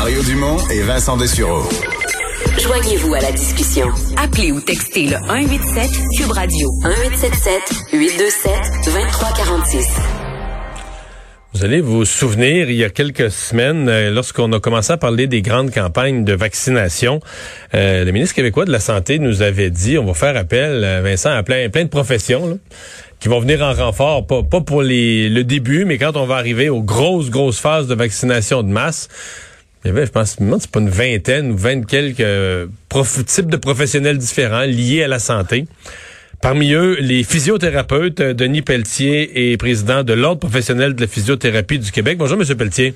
Mario Dumont et Vincent Dessureau. Joignez-vous à la discussion. Appelez ou textez le 187 Cube Radio 1877 827 2346. Vous allez vous souvenir, il y a quelques semaines, euh, lorsqu'on a commencé à parler des grandes campagnes de vaccination, euh, le ministre québécois de la Santé nous avait dit, on va faire appel, euh, Vincent, à plein, plein de professions qui vont venir en renfort, pas, pas pour les, le début, mais quand on va arriver aux grosses, grosses phases de vaccination de masse. Il y avait, je pense, c'est pas une vingtaine ou vingt quelques types de professionnels différents liés à la santé. Parmi eux, les physiothérapeutes. Denis Pelletier est président de l'Ordre professionnel de la physiothérapie du Québec. Bonjour, Monsieur Pelletier.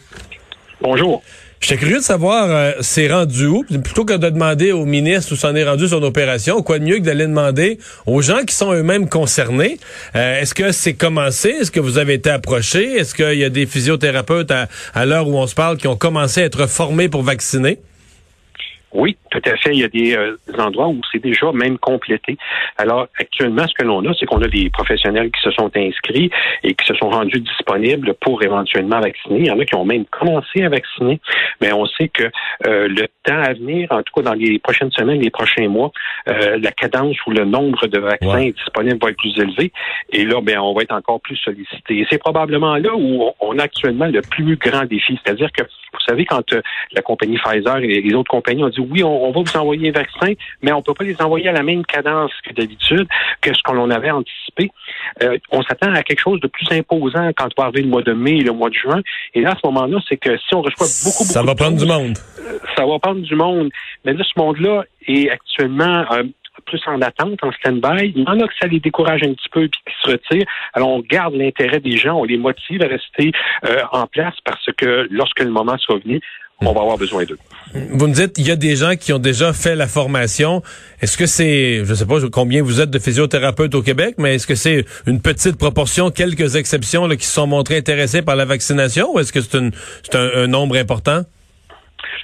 Bonjour. J'étais curieux de savoir, euh, c'est rendu où? Plutôt que de demander au ministre où s'en est rendu son opération, quoi de mieux que d'aller demander aux gens qui sont eux-mêmes concernés? Euh, est-ce que c'est commencé? Est-ce que vous avez été approché? Est-ce qu'il y a des physiothérapeutes à, à l'heure où on se parle qui ont commencé à être formés pour vacciner? Oui, tout à fait. Il y a des, euh, endroits où c'est déjà même complété. Alors, actuellement, ce que l'on a, c'est qu'on a des professionnels qui se sont inscrits et qui se sont rendus disponibles pour éventuellement vacciner. Il y en a qui ont même commencé à vacciner, mais on sait que euh, le temps à venir, en tout cas dans les prochaines semaines, les prochains mois, euh, la cadence ou le nombre de vaccins disponibles va être plus élevé. Et là, ben, on va être encore plus sollicité. Et c'est probablement là où on a actuellement le plus grand défi. C'est-à-dire que, vous savez, quand la compagnie Pfizer et les autres compagnies ont dit oui, on, va vous envoyer un vaccin, mais on ne peut pas les envoyer à la même cadence que d'habitude, que ce qu'on avait anticipé. Euh, on s'attend à quelque chose de plus imposant quand on va arriver le mois de mai et le mois de juin. Et là, à ce moment-là, c'est que si on reçoit beaucoup, beaucoup Ça va prendre du monde. Euh, ça va prendre du monde. Mais là, ce monde-là est actuellement... Euh, plus en attente, en stand-by. Il y en a que ça les décourage un petit peu et qui se retirent. Alors, on garde l'intérêt des gens, on les motive à rester en place parce que lorsque le moment soit venu, on va avoir besoin d'eux. Vous me dites, il y a des gens qui ont déjà fait la formation. Est-ce que c'est, je sais pas combien vous êtes de physiothérapeutes au Québec, mais est-ce que c'est une petite proportion, quelques exceptions là, qui se sont montrés intéressés par la vaccination ou est-ce que c'est un nombre important?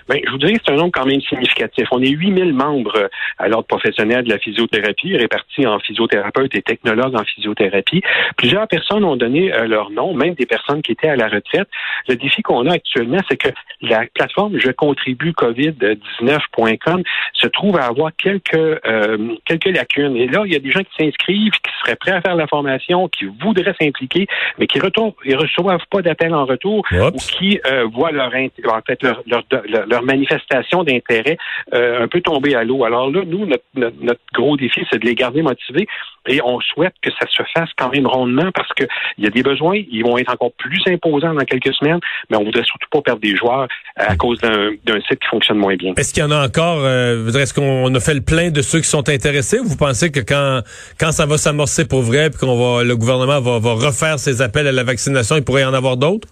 Ben, je vous dirais que c'est un nombre quand même significatif. On est 8000 membres euh, à l'ordre professionnel de la physiothérapie, répartis en physiothérapeutes et technologues en physiothérapie. Plusieurs personnes ont donné euh, leur nom, même des personnes qui étaient à la retraite. Le défi qu'on a actuellement, c'est que la plateforme je contribue COVID-19.com se trouve à avoir quelques, euh, quelques lacunes. Et là, il y a des gens qui s'inscrivent, qui seraient prêts à faire la formation, qui voudraient s'impliquer, mais qui ne reçoivent pas d'appel en retour ou qui voient leur, en fait, leur, leur, leur, manifestation d'intérêt euh, un peu tomber à l'eau. Alors là, nous, notre, notre, gros défi, c'est de les garder motivés et on souhaite que ça se fasse quand même rondement parce qu'il y a des besoins, ils vont être encore plus imposants dans quelques semaines, mais on voudrait surtout pas perdre des joueurs à cause d'un site qui fonctionne moins bien. Est-ce qu'il y en a encore, euh, est-ce qu'on a fait le plein de ceux qui sont intéressés ou vous pensez que quand, quand ça va s'amorcer pour vrai puis qu'on va, le gouvernement va, va refaire ses appels à la vaccination, il pourrait y en avoir d'autres?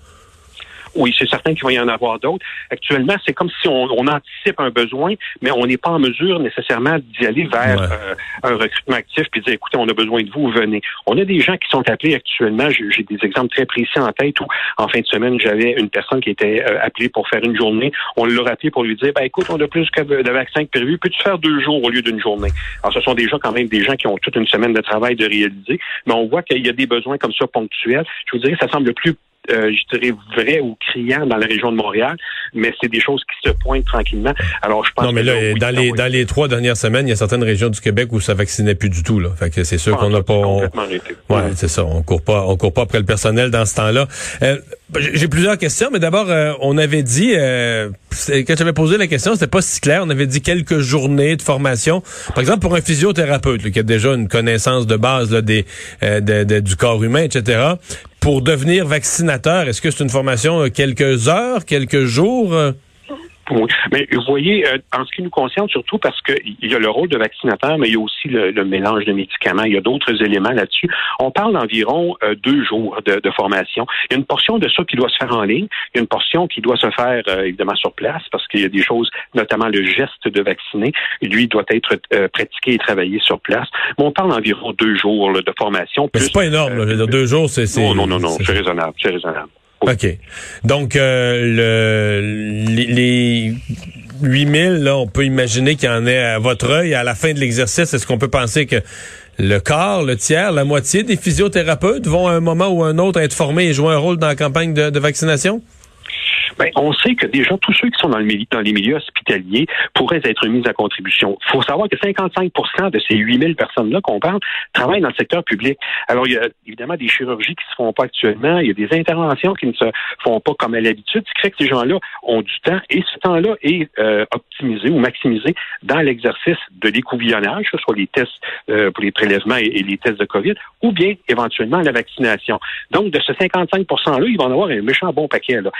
Oui, c'est certain qu'il va y en avoir d'autres. Actuellement, c'est comme si on, anticipe un besoin, mais on n'est pas en mesure nécessairement d'y aller vers euh, un recrutement actif puis dire, écoutez, on a besoin de vous, venez. On a des gens qui sont appelés actuellement. J'ai des exemples très précis en tête où, en fin de semaine, j'avais une personne qui était euh, appelée pour faire une journée. On l'a appelé pour lui dire, ben écoute, on a plus de vaccins que prévu. Peux-tu faire deux jours au lieu d'une journée? Alors, ce sont déjà quand même des gens qui ont toute une semaine de travail de réaliser, mais on voit qu'il y a des besoins comme ça ponctuels. Je vous dirais, ça semble plus euh, je dirais, vrai ou criant dans la région de Montréal, mais c'est des choses qui se pointent tranquillement. Alors, je pense Non, mais là, dans, les, dans les trois dernières semaines, il y a certaines régions du Québec où ça vaccinait plus du tout, là. Fait que c'est sûr qu'on n'a pas... Ouais, c'est ça. On court pas, on court pas après le personnel dans ce temps-là. Euh, j'ai plusieurs questions, mais d'abord, euh, on avait dit, euh, quand j'avais posé la question, c'était pas si clair. On avait dit quelques journées de formation. Par exemple, pour un physiothérapeute qui a déjà une connaissance de base là, des, du corps humain, etc pour devenir vaccinateur, est-ce que c'est une formation euh, quelques heures, quelques jours? Euh? Oui. Mais vous voyez, euh, en ce qui nous concerne, surtout parce qu'il y a le rôle de vaccinateur, mais il y a aussi le, mélange de médicaments. Il y a d'autres éléments là-dessus. On parle d'environ euh, deux jours de, formation. Il y a une portion de ça qui doit se faire en ligne. Il y a une portion qui doit se faire euh, évidemment sur place parce qu'il y a des choses, notamment le geste de vacciner. Lui doit être pratiqué et travaillé sur place. Mais on parle d'environ deux jours de formation. c'est pas énorme. deux jours, c'est non, non, non, non, c'est raisonnable. C'est raisonnable. OK. Donc, euh, le, les, 8000, là, on peut imaginer qu'il y en ait à votre œil. À la fin de l'exercice, est-ce qu'on peut penser que le quart, le tiers, la moitié des physiothérapeutes vont à un moment ou un autre être formés et jouer un rôle dans la campagne de vaccination? Ben, on sait que déjà tous ceux qui sont dans, le dans les milieux hospitaliers pourraient être mis à contribution. Il faut savoir que 55% de ces 8000 personnes-là qu'on parle travaillent dans le secteur public. Alors, il y a évidemment des chirurgies qui se font pas actuellement, il y a des interventions qui ne se font pas comme à l'habitude, ce qui fait que ces gens-là ont du temps et ce temps-là est euh, optimisé ou maximisé dans l'exercice de l'écouvillonnage, que ce soit les tests euh, pour les prélèvements et, les tests de COVID, ou bien éventuellement la vaccination. Donc, de ce 55 %-là, ils vont en avoir un méchant bon paquet. Là.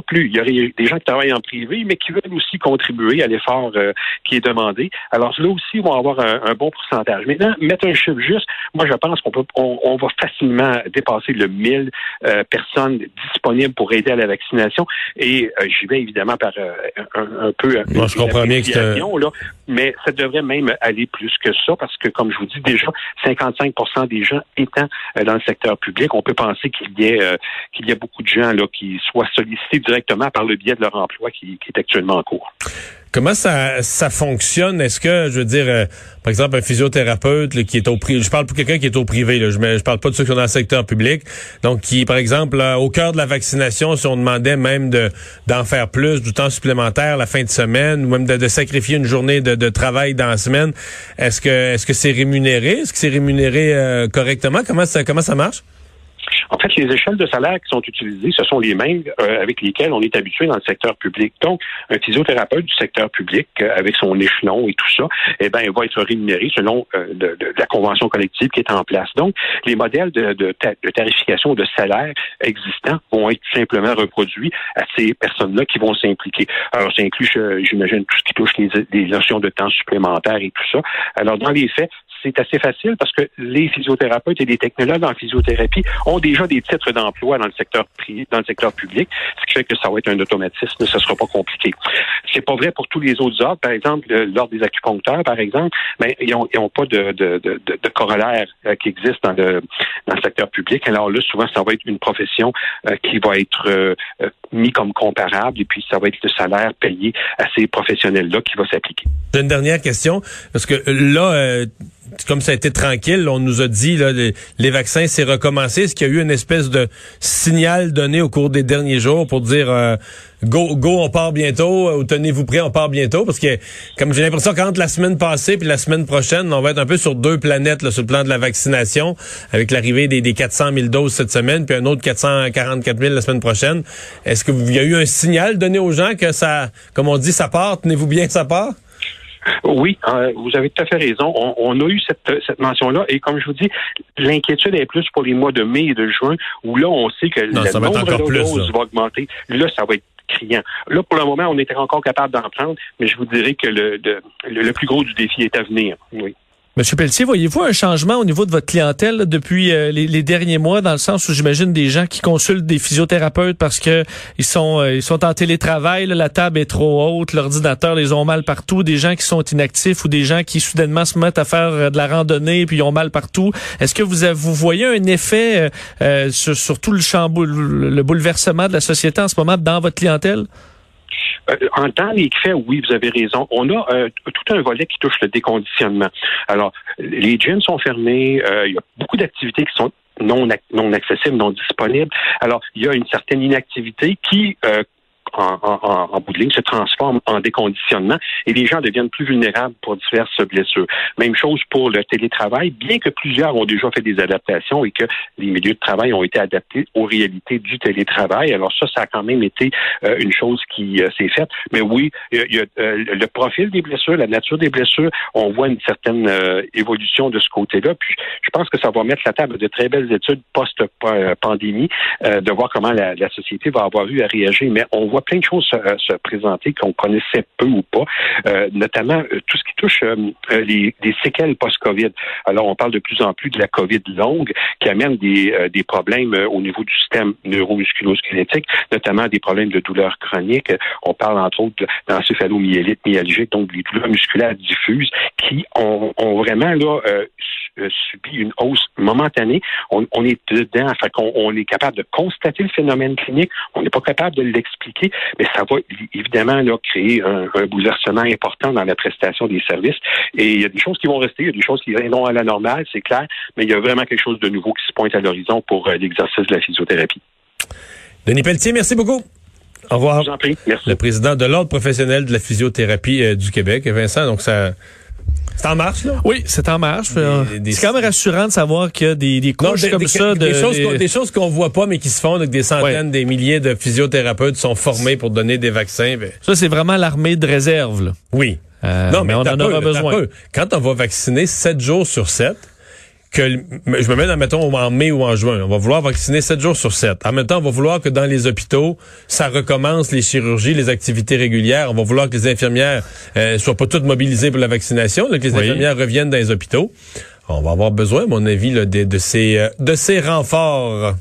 Surplus, il y aurait des gens qui travaillent en privé, mais qui veulent aussi contribuer à l'effort euh, qui est demandé. Alors là aussi, ils vont avoir un, un, bon pourcentage. Maintenant, mettre un chiffre juste, moi je pense qu'on peut, on, on va facilement dépasser le 1000 euh, personnes disponibles pour aider à la vaccination. Et euh, j'y vais évidemment par euh, un, un, peu. Moi, je comprends bien que là, mais ça devrait même aller plus que ça parce que, comme je vous dis déjà, 55% des gens étant dans le secteur public, on peut penser qu'il y ait qu'il y a beaucoup de gens là qui soient sollicités directement par le biais de leur emploi qui, est actuellement en cours. Comment ça, ça fonctionne? Est-ce que, je veux dire, euh, par exemple, un physiothérapeute qui est au privé, je parle pour quelqu'un qui est au privé, je, ne parle pas de ceux qui sont dans le secteur public, donc qui, par exemple, au cœur de la vaccination, si on demandait même de d'en faire plus, du temps supplémentaire la fin de semaine, ou même de, sacrifier une journée de, de, travail dans la semaine, est-ce que est-ce que c'est rémunéré? Est-ce que c'est rémunéré euh, correctement? Comment ça comment ça marche? En fait, les échelles de salaire qui sont utilisées, ce sont les mêmes euh, avec lesquelles on est habitué dans le secteur public. Donc, un physiothérapeute du secteur public, euh, avec son échelon et tout ça, eh ben, va être rémunéré selon euh, de, de, la convention collective qui est en place. Donc, les modèles de, de, de tarification de salaire existants vont être simplement reproduits à ces personnes-là qui vont s'impliquer. Alors, ça inclut, j'imagine, tout ce qui touche les, les notions de temps supplémentaires et tout ça. Alors, dans les faits, c'est assez facile parce que les physiothérapeutes et les technologues en physiothérapie ont déjà des titres d'emploi dans le secteur privé, dans le secteur public, ce qui fait que ça va être un automatisme, ce sera pas compliqué. C'est pas vrai pour tous les autres ordres. Par exemple, l'ordre des acupuncteurs, par exemple, mais ben, ils ont, ils ont pas de, corollaire euh, qui existe dans le, dans le secteur public. Alors là, souvent, ça va être une profession euh, qui va être euh, mis comme comparable et puis ça va être le salaire payé à ces professionnels-là qui va s'appliquer. J'ai une dernière question, parce que là, comme ça a été tranquille, on nous a dit là, les, vaccins, c'est recommencé. Est-ce qu'il y a eu une espèce de signal donné au cours des derniers jours pour dire euh, go, go, on part bientôt, ou tenez-vous prêts, on part bientôt? Parce que comme j'ai l'impression qu'entre la semaine passée puis la semaine prochaine, on va être un peu sur deux planètes là, sur le plan de la vaccination, avec l'arrivée des, des 400 000 doses cette semaine, puis un autre 444 000 la semaine prochaine. Est-ce qu'il y a eu un signal donné aux gens que ça, comme on dit, ça part, tenez-vous bien, ça part? Oui, euh, vous avez tout à fait raison. On, a eu cette, cette mention-là et comme je vous dis, l'inquiétude est plus pour les mois de mai et de juin où là, on sait que le nombre de doses va augmenter. Là, ça va être criant. Là, pour le moment, on était encore capable d'en prendre, mais je vous dirais que le, le plus gros du défi est à venir. Oui. Monsieur Pelletier, voyez-vous un changement au niveau de votre clientèle depuis euh, les, derniers mois, dans le sens où j'imagine des gens qui consultent des physiothérapeutes parce que ils sont euh, ils sont en télétravail, la table est trop haute, l'ordinateur les ont mal partout, des gens qui sont inactifs ou des gens qui soudainement se mettent à faire euh, de la randonnée puis ils ont mal partout. Est-ce que vous vous voyez un effet sur, sur, tout le chamboule, le bouleversement de la société en ce moment dans votre clientèle? Euh, en temps les faits, oui, vous avez raison. On a euh, tout un volet qui touche le déconditionnement. Alors, les gyms sont fermés, euh, il y a beaucoup d'activités qui sont non, non accessibles, non disponibles. Alors, il y a une certaine inactivité qui en, en, en, bout de ligne se transforme en déconditionnement et les gens deviennent plus vulnérables pour diverses blessures. Même chose pour le télétravail, bien que plusieurs ont déjà fait des adaptations et que les milieux de travail ont été adaptés aux réalités du télétravail. Alors ça, ça a quand même été euh, une chose qui euh, s'est faite. Mais oui, il y a, euh, le profil des blessures, la nature des blessures, on voit une certaine évolution de ce côté-là. Puis je pense que ça va mettre la table de très belles études post-pandémie, de voir comment la, la société va avoir eu à réagir. Mais on voit plein de choses se, présenter qu'on connaissait peu ou pas, euh, notamment euh, tout ce qui touche euh, les, séquelles post-COVID. Alors, on parle de plus en plus de la COVID longue qui amène des, des problèmes au niveau du système neuromusculo-squelettique, notamment des problèmes de douleurs chroniques. On parle entre autres d'encéphalomyélite myalgique, donc des douleurs musculaires diffuses qui ont, ont vraiment là subi une hausse momentanée. On, on est dedans, enfin qu'on on est capable de constater le phénomène clinique, on n'est pas capable de l'expliquer mais ça va évidemment là, créer un, bouleversement important dans la prestation des services. Et il y a des choses qui vont rester, il y a des choses qui viendront à la normale, c'est clair, mais il y a vraiment quelque chose de nouveau qui se pointe à l'horizon pour euh, l'exercice de la physiothérapie. Denis Pelletier, merci beaucoup. Au revoir. Je vous en prie. Merci. Le président de l'Ordre professionnel de la physiothérapie euh, du Québec, Vincent. Donc, ça. C'est en marche, là? Oui, c'est en marche. Des- c'est quand même rassurant de savoir qu'il y a des, des couches des, comme des- ça. des de, choses des- choses qu'on voit pas, mais qui se font, donc des centaines, des milliers de physiothérapeutes sont formés pour donner des vaccins. Ben, Ça, c'est vraiment l'armée de réserve. Là. oui. Euh, non, mais, on en peu, aura besoin. peu. Quand on va vacciner 7 jours sur 7, que je me mets dans, mettons, en mai ou en juin, on va vouloir vacciner 7 jours sur 7. En même temps, on va vouloir que dans les hôpitaux, ça recommence les chirurgies, les activités régulières. On va vouloir que les infirmières euh, soient pas toutes mobilisées pour la vaccination, là, que les Oui. infirmières reviennent dans les hôpitaux. On va avoir besoin, à mon avis, là, de, de ces, euh, de ces renforts.